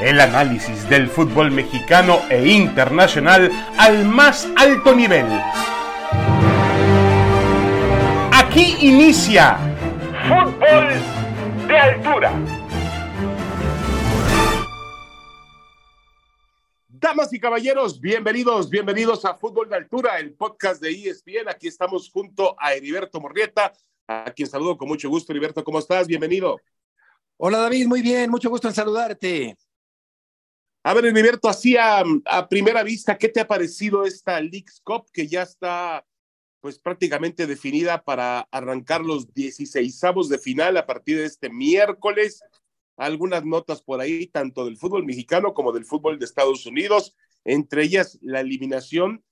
El análisis del fútbol mexicano e internacional al más alto nivel. Aquí inicia Fútbol de Altura. Damas y caballeros, bienvenidos, bienvenidos a Fútbol de Altura, el podcast de ESPN. Aquí estamos junto a Heriberto Morrieta, a quien saludo con mucho gusto. Heriberto, ¿cómo estás? Bienvenido. Hola David, muy bien, mucho gusto en saludarte. A ver, Heriberto, así a, primera vista, ¿qué te ha parecido esta Leagues Cup que ya está pues prácticamente definida para arrancar los 16 de final a partir de este miércoles? algunas notas por ahí, tanto del fútbol mexicano como del fútbol de Estados Unidos, entre ellas la eliminación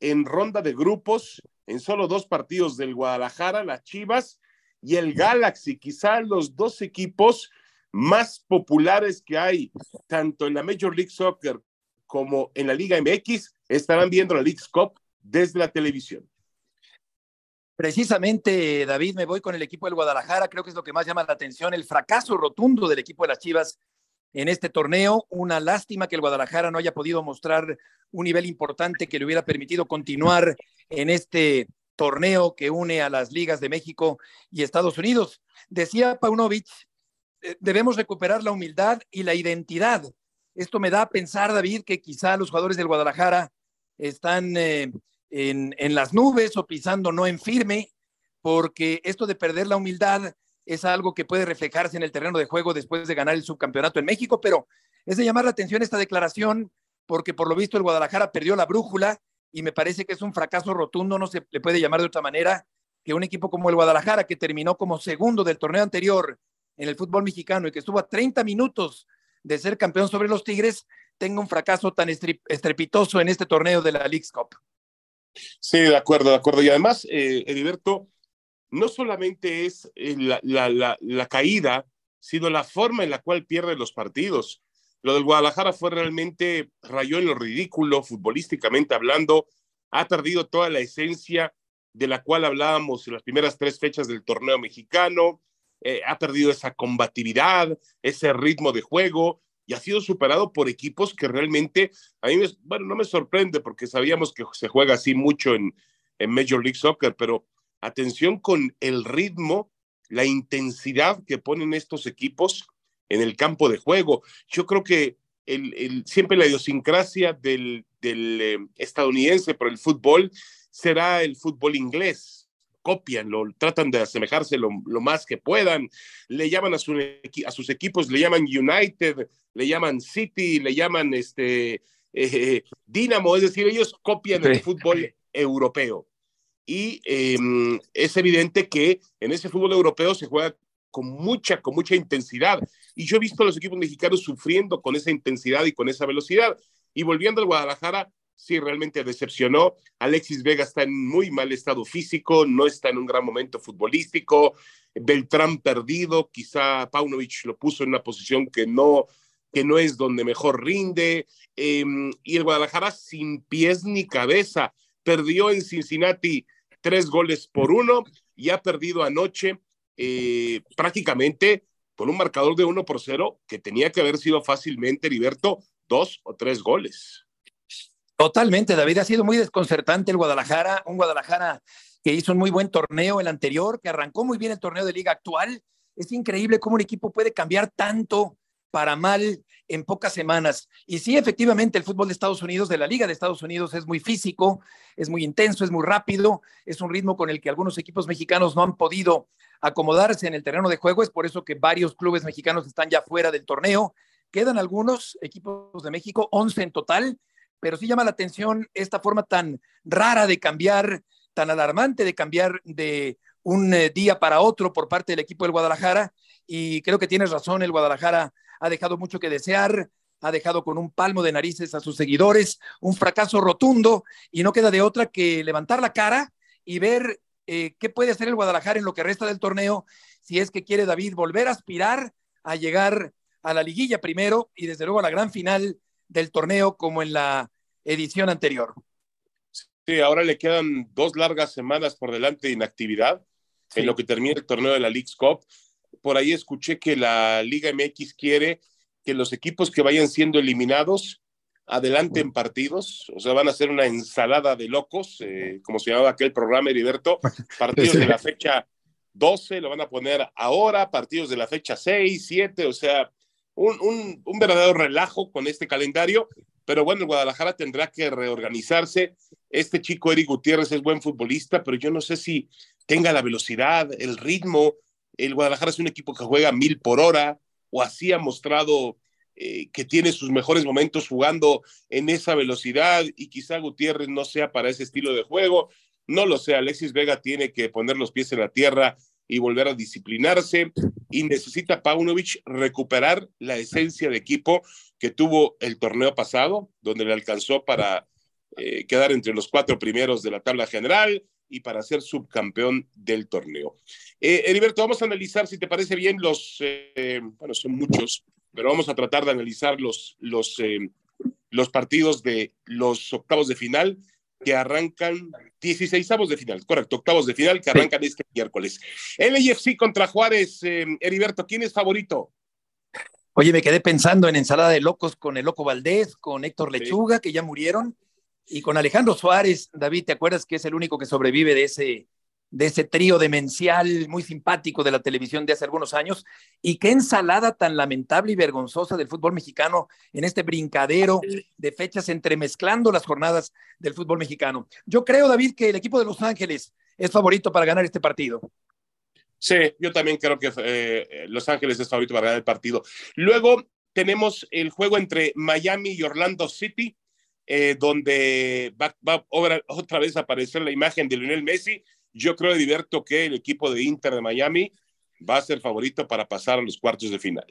en ronda de grupos en solo dos partidos del Guadalajara, las Chivas y el Galaxy, quizá los dos equipos más populares que hay, tanto en la Major League Soccer como en la Liga MX, estarán viendo la League Cup desde la televisión. Precisamente, David, me voy con el equipo del Guadalajara. Creo que es lo que más llama la atención, el fracaso rotundo del equipo de las Chivas en este torneo. Una lástima que el Guadalajara no haya podido mostrar un nivel importante que le hubiera permitido continuar en este torneo que une a las ligas de México y Estados Unidos. Decía Paunovic, debemos recuperar la humildad y la identidad. Esto me da a pensar, David, que quizá los jugadores del Guadalajara están eh, en, las nubes o pisando no en firme, porque esto de perder la humildad es algo que puede reflejarse en el terreno de juego después de ganar el subcampeonato en México, pero es de llamar la atención esta declaración porque por lo visto el Guadalajara perdió la brújula y me parece que es un fracaso rotundo, no se le puede llamar de otra manera, que un equipo como el Guadalajara, que terminó como segundo del torneo anterior en el fútbol mexicano y que estuvo a 30 minutos de ser campeón sobre los Tigres, tenga un fracaso tan estrepitoso en este torneo de la League's Cup. Sí, de acuerdo, de acuerdo. Y además, eh, Heriberto, no solamente es eh, la, la, la, caída, sino la forma en la cual pierde los partidos. Lo del Guadalajara fue realmente, rayó en lo ridículo, futbolísticamente hablando, ha perdido toda la esencia de la cual hablábamos en las primeras tres fechas del torneo mexicano, eh, ha perdido esa combatividad, ese ritmo de juego, y ha sido superado por equipos que realmente, a mí, bueno, no me sorprende porque sabíamos que se juega así mucho en, en Major League Soccer, pero atención con el ritmo, la intensidad que ponen estos equipos en el campo de juego. Yo creo que el, siempre la idiosincrasia del, del eh, estadounidense por el fútbol será el fútbol inglés copian, lo tratan de asemejarse lo, más que puedan, le llaman a, su, a, sus equipos, le llaman United, le llaman City, le llaman este, eh, Dinamo, es decir, ellos copian el fútbol europeo. Y em, es evidente que en ese fútbol europeo se juega con mucha, con mucha intensidad. Y yo he visto a los equipos mexicanos sufriendo con esa intensidad y con esa velocidad. Y volviendo al Guadalajara, sí, realmente decepcionó. Alexis Vega está en muy mal estado físico, no está en un gran momento futbolístico. Beltrán perdido, quizá Paunovic lo puso en una posición que no, que no es donde mejor rinde. Em, y el Guadalajara sin pies ni cabeza. Perdió en Cincinnati tres goles por uno y ha perdido anoche eh, prácticamente con un marcador de uno por cero que tenía que haber sido fácilmente, Heriberto, dos o tres goles. Totalmente, David. Ha sido muy desconcertante el Guadalajara, un Guadalajara que hizo un muy buen torneo el anterior, que arrancó muy bien el torneo de liga actual. Es increíble cómo un equipo puede cambiar tanto para mal en pocas semanas. Y sí, efectivamente, el fútbol de Estados Unidos, de la Liga de Estados Unidos, es muy físico, es muy intenso, es muy rápido, es un ritmo con el que algunos equipos mexicanos no han podido acomodarse en el terreno de juego. Es por eso que varios clubes mexicanos están ya fuera del torneo. Quedan algunos equipos de México, 11 en total, pero sí llama la atención esta forma tan rara de cambiar, tan alarmante de cambiar de un eh, día para otro por parte del equipo del Guadalajara. Y creo que tienes razón, el Guadalajara ha dejado mucho que desear, ha dejado con un palmo de narices a sus seguidores, un fracaso rotundo y no queda de otra que levantar la cara y ver eh, qué puede hacer el Guadalajara en lo que resta del torneo, si es que quiere David volver a aspirar a llegar a la liguilla primero y desde luego a la gran final del torneo como en la edición anterior. Sí, ahora le quedan dos largas semanas por delante de inactividad en lo que termina el torneo de la League's Cup. Por ahí escuché que la Liga MX quiere que los equipos que vayan siendo eliminados adelanten partidos, o sea, van a ser una ensalada de locos, eh, como se llamaba aquel programa, Heriberto, partidos de la fecha 12, lo van a poner ahora, partidos de la fecha 6, 7, o sea, un, un, verdadero relajo con este calendario, pero bueno, el Guadalajara tendrá que reorganizarse. Este chico Eric Gutiérrez es buen futbolista, pero yo no sé si tenga la velocidad, el ritmo. El Guadalajara es un equipo que juega mil por hora, o así ha mostrado eh, que tiene sus mejores momentos jugando en esa velocidad y quizá Gutiérrez no sea para ese estilo de juego. No lo sé, Alexis Vega tiene que poner los pies en la tierra y volver a disciplinarse y necesita Paunovic recuperar la esencia de equipo que tuvo el torneo pasado, donde le alcanzó para eh, quedar entre los cuatro primeros de la tabla general y para ser subcampeón del torneo. Eh, Heriberto, vamos a analizar, si te parece bien, los, eh, bueno, son muchos, pero vamos a tratar de analizar los, los, eh, los partidos de los octavos de final que arrancan 16 de final, correcto, octavos de final que arrancan este miércoles. LFC contra Juárez, Heriberto, ¿quién es favorito? Oye, me quedé pensando en ensalada de locos con el Loco Valdés, con Héctor Lechuga, que ya murieron, y con Alejandro Suárez. David, ¿te acuerdas que es el único que sobrevive de ese, de ese trío demencial muy simpático de la televisión de hace algunos años. Y qué ensalada tan lamentable y vergonzosa del fútbol mexicano en este brincadero de fechas entremezclando las jornadas del fútbol mexicano. Yo creo, David, que el equipo de Los Ángeles es favorito para ganar este partido. Sí, yo también creo que eh, Los Ángeles es favorito para ganar el partido. Luego tenemos el juego entre Miami y Orlando City, eh, donde va, otra vez a aparecer la imagen de Lionel Messi yo creo, Diverto, que el equipo de Inter de Miami va a ser favorito para pasar a los cuartos de final.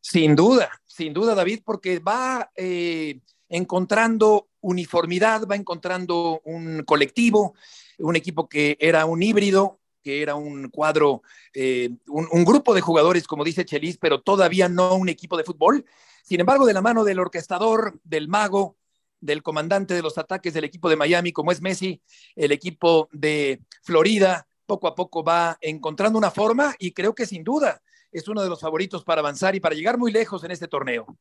Sin duda, sin duda, David, porque va eh, encontrando uniformidad, va encontrando un colectivo, un equipo que era un híbrido, que era un cuadro, eh, un, un, grupo de jugadores, como dice Chelis, pero todavía no un equipo de fútbol. Sin embargo, de la mano del orquestador, del mago, del comandante de los ataques del equipo de Miami, como es Messi, el equipo de Florida, poco a poco va encontrando una forma y creo que sin duda es uno de los favoritos para avanzar y para llegar muy lejos en este torneo.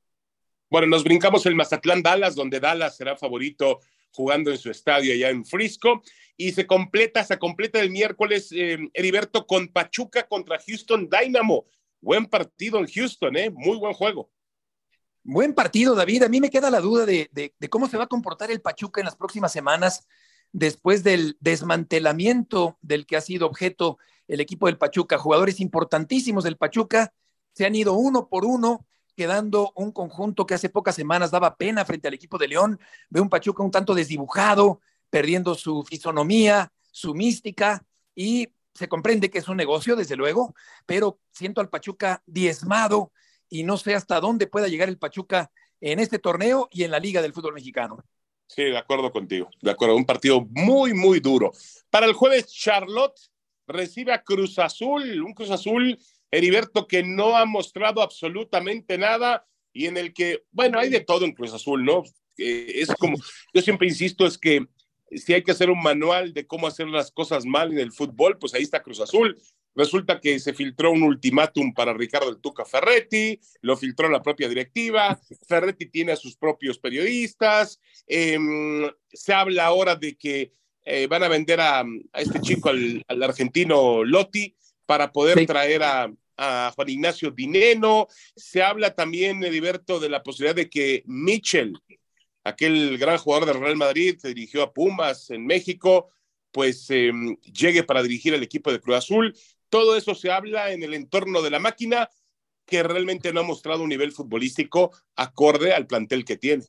Bueno, nos brincamos el Mazatlán Dallas, donde Dallas será favorito jugando en su estadio allá en Frisco. Y se completa, se completa el miércoles, eh, Heriberto, con Pachuca contra Houston Dynamo. Buen partido en Houston, ¿eh? Muy buen juego. Buen partido, David. A mí me queda la duda de, cómo se va a comportar el Pachuca en las próximas semanas después del desmantelamiento del que ha sido objeto el equipo del Pachuca. Jugadores importantísimos del Pachuca se han ido uno por uno, quedando un conjunto que hace pocas semanas daba pena frente al equipo de León. Veo un Pachuca un tanto desdibujado, perdiendo su fisonomía, su mística y se comprende que es un negocio, desde luego, pero siento al Pachuca diezmado y no sé hasta dónde pueda llegar el Pachuca en este torneo y en la Liga del Fútbol Mexicano. Sí, de acuerdo contigo, de acuerdo, un partido muy, muy duro. Para el jueves, Charlotte recibe a Cruz Azul, un Cruz Azul, Heriberto, que no ha mostrado absolutamente nada y en el que, bueno, hay de todo en Cruz Azul, ¿no? es como, yo siempre insisto, es que si hay que hacer un manual de cómo hacer las cosas mal en el fútbol, pues ahí está Cruz Azul. Resulta que se filtró un ultimátum para Ricardo el Tuca Ferretti, lo filtró la propia directiva, Ferretti tiene a sus propios periodistas, em, se habla ahora de que eh, van a vender a, este chico, al, argentino Lotti, para poder traer a, a, Juan Ignacio Dineno, se habla también, Heriberto, de la posibilidad de que Mitchell, aquel gran jugador del Real Madrid que dirigió a Pumas en México, pues em, llegue para dirigir al equipo de Cruz Azul. Todo eso se habla en el entorno de la máquina que realmente no ha mostrado un nivel futbolístico acorde al plantel que tiene.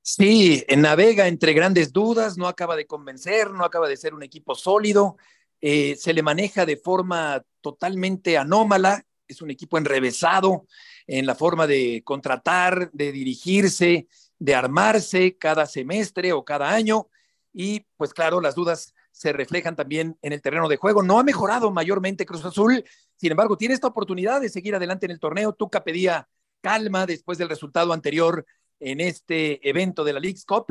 Sí, navega entre grandes dudas, no acaba de convencer, no acaba de ser un equipo sólido, eh, se le maneja de forma totalmente anómala, es un equipo enrevesado en la forma de contratar, de dirigirse, de armarse cada semestre o cada año y pues claro, las dudas se reflejan también en el terreno de juego. No ha mejorado mayormente Cruz Azul, sin embargo, tiene esta oportunidad de seguir adelante en el torneo. Tuca pedía calma después del resultado anterior en este evento de la League's Cup,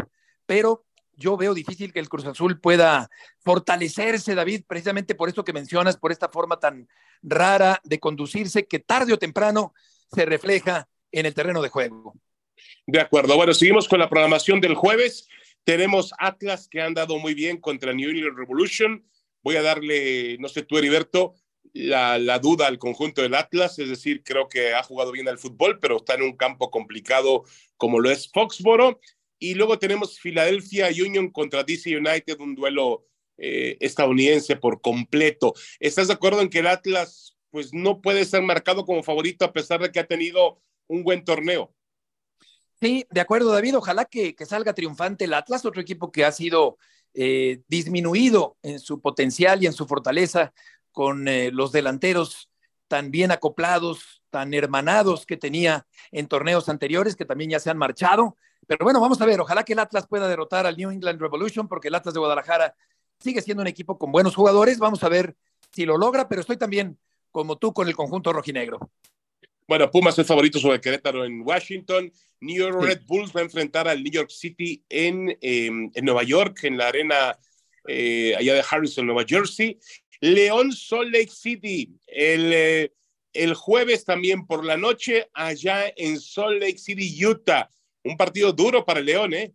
pero yo veo difícil que el Cruz Azul pueda fortalecerse, David, precisamente por esto que mencionas, por esta forma tan rara de conducirse, que tarde o temprano se refleja en el terreno de juego. De acuerdo. Bueno, seguimos con la programación del jueves. Tenemos Atlas que han dado muy bien contra New England Revolution. Voy a darle, no sé tú, Heriberto, la, la, duda al conjunto del Atlas, es decir, creo que ha jugado bien al fútbol, pero está en un campo complicado como lo es Foxboro. Y luego tenemos Philadelphia Union contra DC United, un duelo eh, estadounidense por completo. ¿Estás de acuerdo en que el Atlas pues no puede ser marcado como favorito a pesar de que ha tenido un buen torneo? Sí, de acuerdo, David. Ojalá que, salga triunfante el Atlas, otro equipo que ha sido eh, disminuido en su potencial y en su fortaleza con eh, los delanteros tan bien acoplados, tan hermanados que tenía en torneos anteriores, que también ya se han marchado. Pero bueno, vamos a ver, ojalá que el Atlas pueda derrotar al New England Revolution, porque el Atlas de Guadalajara sigue siendo un equipo con buenos jugadores. Vamos a ver si lo logra, pero estoy también como tú con el conjunto rojinegro. Bueno, Pumas es favorito sobre Querétaro en Washington. New York Red Bulls va a enfrentar al New York City en, em, en Nueva York, en la arena eh, allá de Harrison, Nueva Jersey. León Salt Lake City, el, eh, el jueves también por la noche, allá en Salt Lake City, Utah. Un partido duro para el León, ¿eh?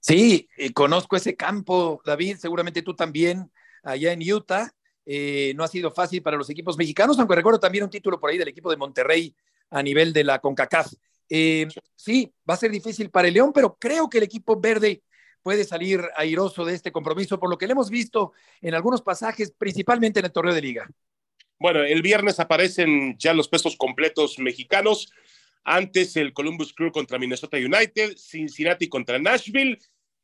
Sí, eh, conozco ese campo, David, seguramente tú también, allá en Utah. Eh, no ha sido fácil para los equipos mexicanos, aunque recuerdo también un título por ahí del equipo de Monterrey a nivel de la CONCACAF. Eh, sí, va a ser difícil para el León, pero creo que el equipo verde puede salir airoso de este compromiso, por lo que le hemos visto en algunos pasajes, principalmente en el torneo de liga. Bueno, el viernes aparecen ya los pesos completos mexicanos. Antes el Columbus Crew contra Minnesota United, Cincinnati contra Nashville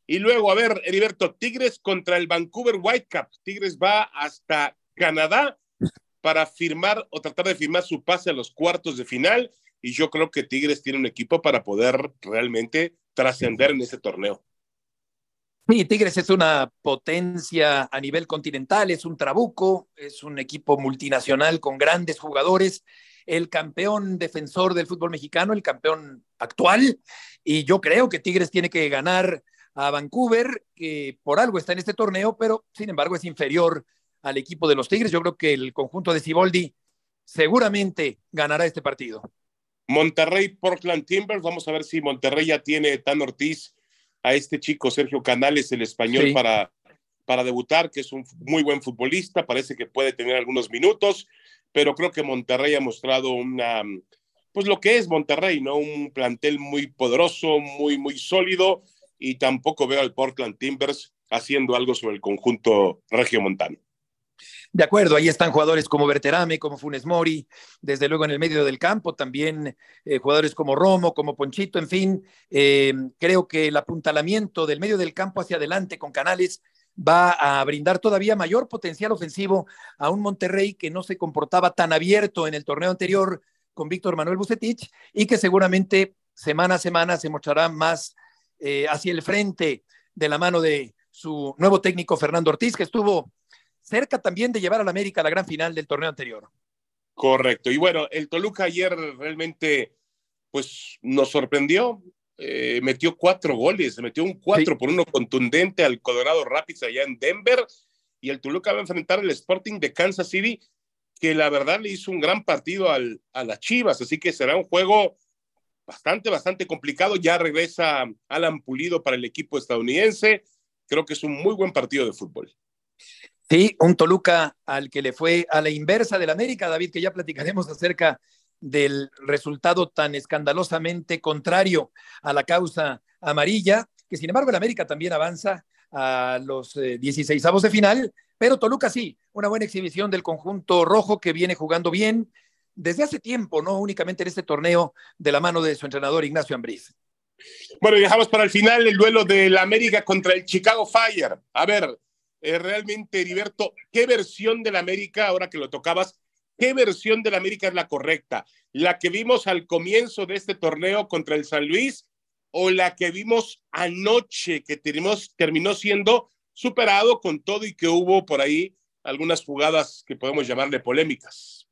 y luego, a ver, Heriberto, Tigres contra el Vancouver Whitecaps. Tigres va hasta Canadá para firmar o tratar de firmar su pase a los cuartos de final. Y yo creo que Tigres tiene un equipo para poder realmente trascender en ese torneo. Sí, Tigres es una potencia a nivel continental, es un trabuco, es un equipo multinacional con grandes jugadores, el campeón defensor del fútbol mexicano, el campeón actual, y yo creo que Tigres tiene que ganar a Vancouver, que por algo está en este torneo, pero sin embargo es inferior al equipo de los Tigres. Yo creo que el conjunto de Ciboldi seguramente ganará este partido. Monterrey, Portland Timbers. Vamos a ver si Monterrey ya tiene Tan Ortiz a este chico Sergio Canales, el español, para, para debutar, que es un muy buen futbolista. Parece que puede tener algunos minutos, pero creo que Monterrey ha mostrado una, pues lo que es Monterrey, ¿no? Un plantel muy poderoso, muy, muy sólido y tampoco veo al Portland Timbers haciendo algo sobre el conjunto regiomontano. De acuerdo, ahí están jugadores como Berterame, como Funes Mori, desde luego en el medio del campo, también eh, jugadores como Romo, como Ponchito, en fin, eh, creo que el apuntalamiento del medio del campo hacia adelante con Canales va a brindar todavía mayor potencial ofensivo a un Monterrey que no se comportaba tan abierto en el torneo anterior con Víctor Manuel Bucetich y que seguramente semana a semana se mostrará más eh, hacia el frente de la mano de su nuevo técnico Fernando Ortiz, que estuvo cerca también de llevar al América a la gran final del torneo anterior. Correcto. Y bueno, el Toluca ayer realmente pues nos sorprendió. Eh, metió cuatro goles, metió un cuatro por uno contundente al Colorado Rapids allá en Denver. Y el Toluca va a enfrentar el Sporting de Kansas City, que la verdad le hizo un gran partido al, a las Chivas. Así que será un juego bastante, bastante complicado. Ya regresa Alan Pulido para el equipo estadounidense. Creo que es un muy buen partido de fútbol. Sí, un Toluca al que le fue a la inversa del América, David, que ya platicaremos acerca del resultado tan escandalosamente contrario a la causa amarilla, que sin embargo el América también avanza a los 16 eh, avos de final, pero Toluca sí, una buena exhibición del conjunto rojo que viene jugando bien, desde hace tiempo, no únicamente en este torneo, de la mano de su entrenador Ignacio Ambriz. Bueno, dejamos para el final el duelo del América contra el Chicago Fire. A ver, eh, realmente, Heriberto, ¿qué versión del América, ahora que lo tocabas, qué versión del América es la correcta? ¿La que vimos al comienzo de este torneo contra el San Luis o la que vimos anoche, que terminó siendo superado con todo y que hubo por ahí algunas jugadas que podemos llamarle polémicas?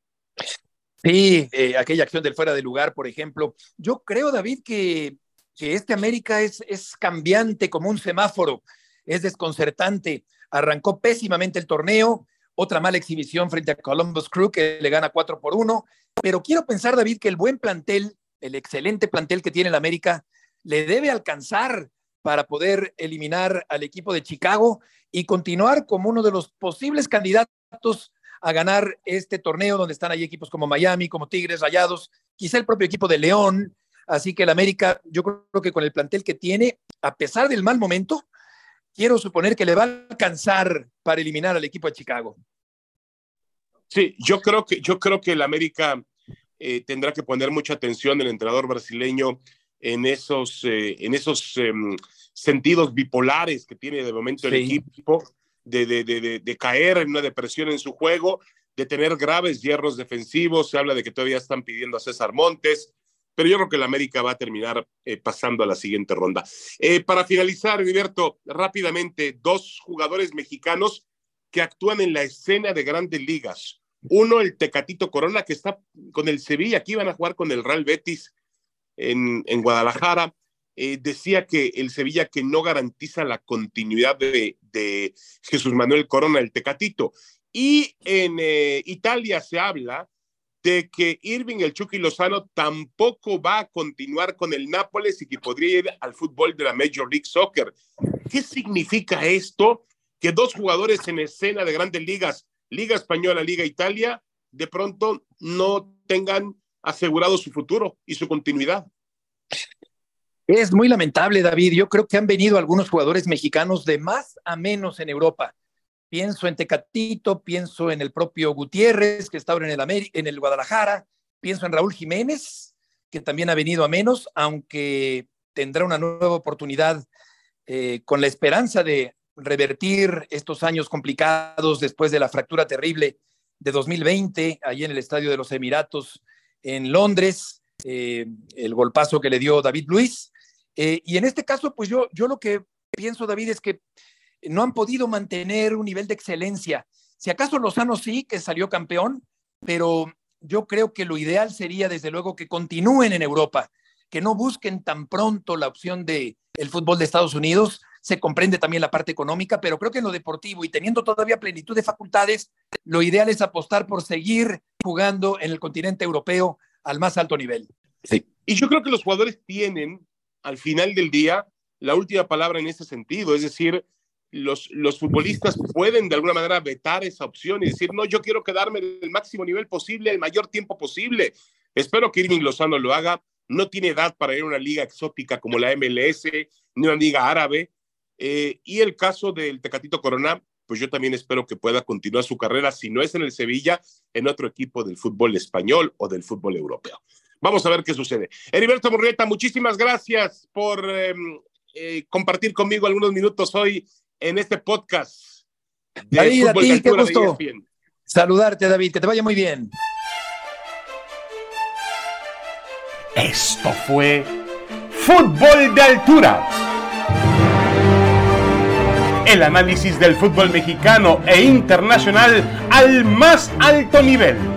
Sí, eh, aquella acción del fuera de lugar, por ejemplo. Yo creo, David, que, que este América es, es cambiante como un semáforo, es desconcertante. Arrancó pésimamente el torneo, otra mala exhibición frente a Columbus Crew que le gana 4 por 1. Pero quiero pensar, David, que el buen plantel, el excelente plantel que tiene el América, le debe alcanzar para poder eliminar al equipo de Chicago y continuar como uno de los posibles candidatos a ganar este torneo donde están ahí equipos como Miami, como Tigres, Rayados, quizá el propio equipo de León. Así que el América, yo creo que con el plantel que tiene, a pesar del mal momento, quiero suponer que le va a alcanzar para eliminar al equipo de Chicago. Sí, yo creo que, yo creo que el América eh, tendrá que poner mucha atención el entrenador brasileño en esos, eh, en esos em, sentidos bipolares que tiene de momento el equipo, de, de, de, de, caer en una depresión en su juego, de tener graves hierros defensivos. Se habla de que todavía están pidiendo a César Montes, pero yo creo que el América va a terminar eh, pasando a la siguiente ronda. Eh, para finalizar, Heriberto, rápidamente, dos jugadores mexicanos que actúan en la escena de grandes ligas. Uno, el Tecatito Corona, que está con el Sevilla, aquí van a jugar con el Real Betis en, Guadalajara. Eh, decía que el Sevilla que no garantiza la continuidad de Jesús Manuel Corona, el Tecatito. Y en Italia se habla de que Irving el Chucky Lozano tampoco va a continuar con el Nápoles y que podría ir al fútbol de la Major League Soccer. ¿Qué significa esto? Que dos jugadores en escena de grandes ligas, Liga Española, Liga Italia, de pronto no tengan asegurado su futuro y su continuidad. Es muy lamentable, David. Yo creo que han venido algunos jugadores mexicanos de más a menos en Europa Pienso en Tecatito, pienso en el propio Gutiérrez, que está ahora en el, en el Guadalajara, pienso en Raúl Jiménez, que también ha venido a menos, aunque tendrá una nueva oportunidad eh, con la esperanza de revertir estos años complicados después de la fractura terrible de 2020, allí en el Estadio de los Emiratos en Londres, eh, el golpazo que le dio David Luis. Eh, y en este caso, pues yo, yo lo que pienso, David, es que no han podido mantener un nivel de excelencia. Si acaso Lozano sí, que salió campeón, pero yo creo que lo ideal sería, desde luego, que continúen en Europa, que no busquen tan pronto la opción de el fútbol de Estados Unidos. Se comprende también la parte económica, pero creo que en lo deportivo y teniendo todavía plenitud de facultades, lo ideal es apostar por seguir jugando en el continente europeo al más alto nivel. Sí. Y yo creo que los jugadores tienen, al final del día, la última palabra en ese sentido. Es decir, los, los futbolistas pueden de alguna manera vetar esa opción y decir, no, yo quiero quedarme del máximo nivel posible, el mayor tiempo posible. Espero que Irving Lozano lo haga. No tiene edad para ir a una liga exótica como la MLS, ni una liga árabe. Eh, y el caso del Tecatito Corona, pues yo también espero que pueda continuar su carrera, si no es en el Sevilla, en otro equipo del fútbol español o del fútbol europeo. Vamos a ver qué sucede. Heriberto Murrieta, muchísimas gracias por em, eh, compartir conmigo algunos minutos hoy en este podcast. De David, a ti, qué gusto saludarte, David, que te vaya muy bien. Esto fue Fútbol de Altura. El análisis del fútbol mexicano e internacional al más alto nivel